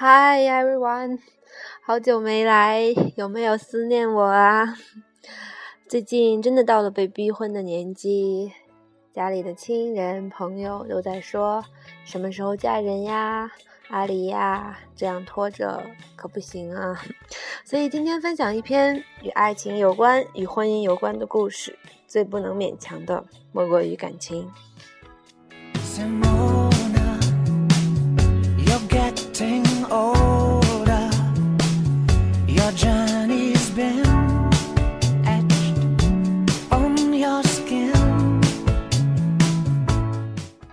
Hi everyone，好久没来，有没有思念我啊？最近真的到了被逼婚的年纪，家里的亲人朋友都在说什么时候嫁人呀，阿离呀，这样拖着可不行啊。所以今天分享一篇与爱情有关、与婚姻有关的故事，最不能勉强的莫过于感情。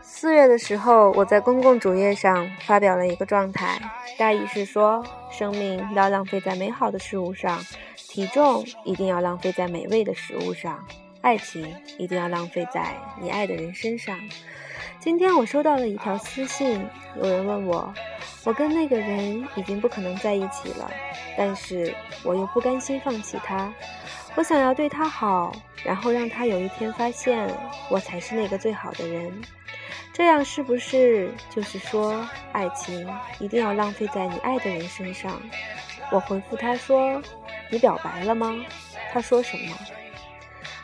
四月的时候，我在公共主页上发表了一个状态，大意是说：生命要浪费在美好的事物上，体重一定要浪费在美味的食物上，爱情一定要浪费在你爱的人身上。今天我收到了一条私信，有人问我，我跟那个人已经不可能在一起了，但是我又不甘心放弃他，我想要对他好，然后让他有一天发现我才是那个最好的人，这样是不是就是说，爱情一定要浪费在你爱的人身上？我回复他说：“你表白了吗？”他说什么？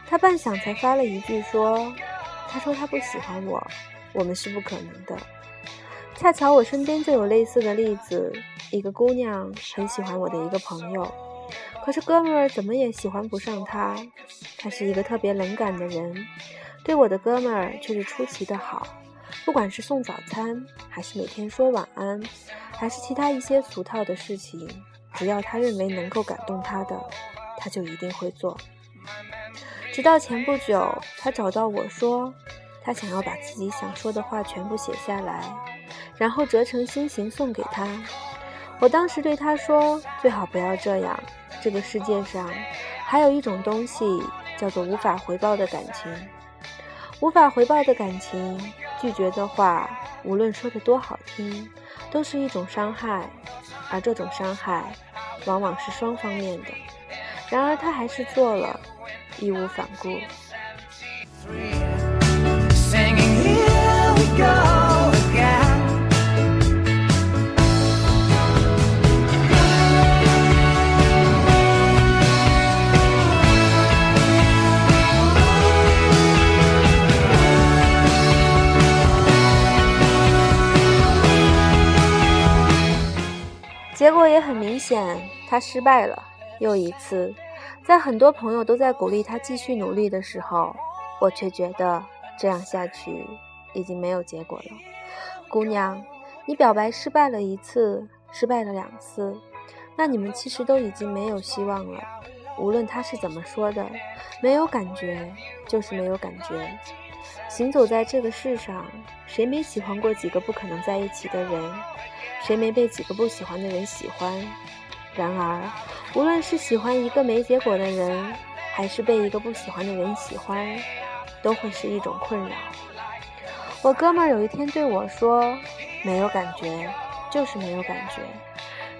他半晌才发了一句说：“他说他不喜欢我。”我们是不可能的。恰巧我身边就有类似的例子，一个姑娘很喜欢我的一个朋友，可是哥们儿怎么也喜欢不上她。他是一个特别冷感的人，对我的哥们儿却是出奇的好。不管是送早餐，还是每天说晚安，还是其他一些俗套的事情，只要他认为能够感动他的，他就一定会做。直到前不久，他找到我说。他想要把自己想说的话全部写下来，然后折成心形送给他。我当时对他说：“最好不要这样。这个世界上还有一种东西叫做无法回报的感情。无法回报的感情，拒绝的话，无论说的多好听，都是一种伤害。而这种伤害，往往是双方面的。然而他还是做了，义无反顾。”现，他失败了。又一次，在很多朋友都在鼓励他继续努力的时候，我却觉得这样下去已经没有结果了。姑娘，你表白失败了一次，失败了两次，那你们其实都已经没有希望了。无论他是怎么说的，没有感觉就是没有感觉。行走在这个世上，谁没喜欢过几个不可能在一起的人？谁没被几个不喜欢的人喜欢？然而，无论是喜欢一个没结果的人，还是被一个不喜欢的人喜欢，都会是一种困扰。我哥们儿有一天对我说：“没有感觉，就是没有感觉。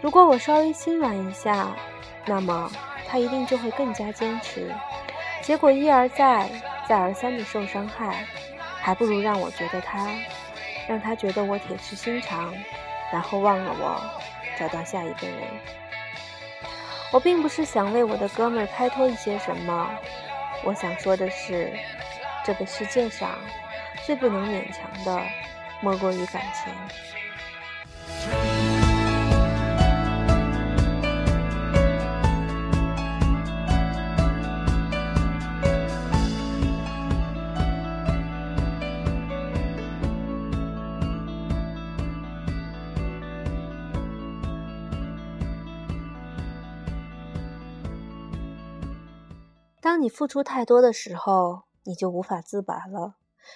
如果我稍微心软一下，那么他一定就会更加坚持。结果一而再，再而三的受伤害，还不如让我觉得他，让他觉得我铁石心肠。”然后忘了我，找到下一个人。我并不是想为我的哥们儿开脱一些什么，我想说的是，这个世界上最不能勉强的，莫过于感情。当你付出太多的时候，你就无法自拔了。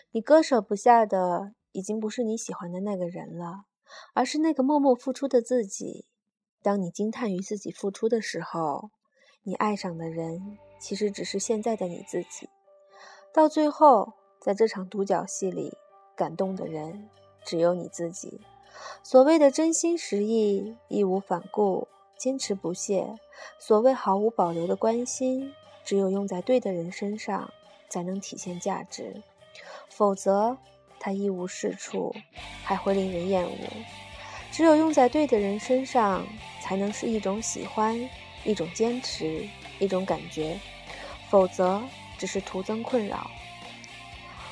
你割舍不下的，已经不是你喜欢的那个人了，而是那个默默付出的自己。当你惊叹于自己付出的时候，你爱上的人其实只是现在的你自己。到最后，在这场独角戏里，感动的人只有你自己。所谓的真心实意、义无反顾、坚持不懈，所谓毫无保留的关心。只有用在对的人身上，才能体现价值，否则，它一无是处，还会令人厌恶。只有用在对的人身上，才能是一种喜欢，一种坚持，一种感觉，否则只是徒增困扰。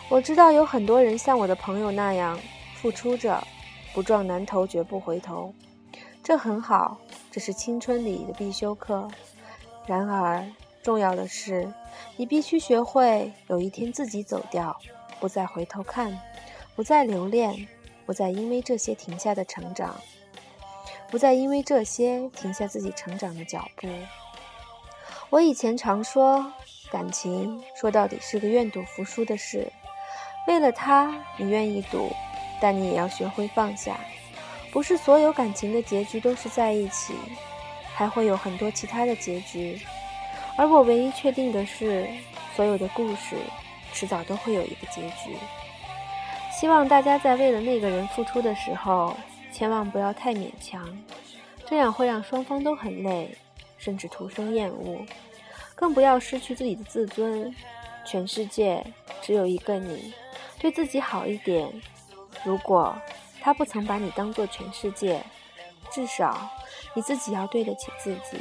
我知道有很多人像我的朋友那样付出着，不撞南头绝不回头，这很好，这是青春里的必修课。然而，重要的是，你必须学会有一天自己走掉，不再回头看，不再留恋，不再因为这些停下的成长，不再因为这些停下自己成长的脚步。我以前常说，感情说到底是个愿赌服输的事。为了他，你愿意赌，但你也要学会放下。不是所有感情的结局都是在一起，还会有很多其他的结局。而我唯一确定的是，所有的故事迟早都会有一个结局。希望大家在为了那个人付出的时候，千万不要太勉强，这样会让双方都很累，甚至徒生厌恶。更不要失去自己的自尊。全世界只有一个你，对自己好一点。如果他不曾把你当做全世界，至少你自己要对得起自己。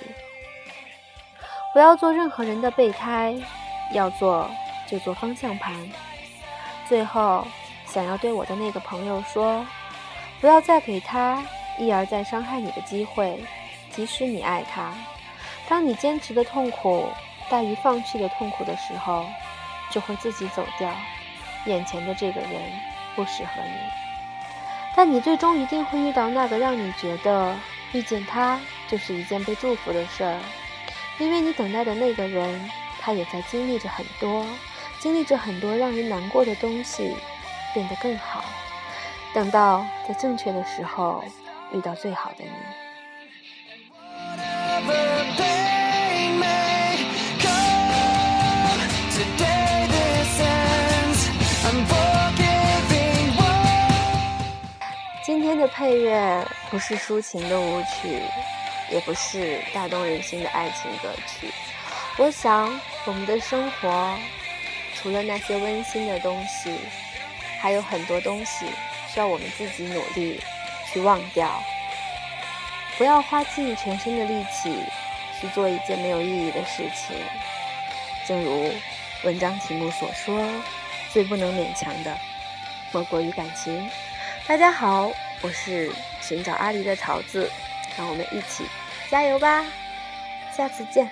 不要做任何人的备胎，要做就做方向盘。最后，想要对我的那个朋友说：不要再给他一而再伤害你的机会。即使你爱他，当你坚持的痛苦大于放弃的痛苦的时候，就会自己走掉。眼前的这个人不适合你，但你最终一定会遇到那个让你觉得遇见他就是一件被祝福的事儿。因为你等待的那个人，他也在经历着很多，经历着很多让人难过的东西，变得更好。等到在正确的时候遇到最好的你。今天的配乐不是抒情的舞曲。也不是打动人心的爱情歌曲。我想，我们的生活除了那些温馨的东西，还有很多东西需要我们自己努力去忘掉。不要花尽全身的力气去做一件没有意义的事情。正如文章题目所说，最不能勉强的莫过于感情。大家好，我是寻找阿狸的桃子，让我们一起。加油吧，下次见。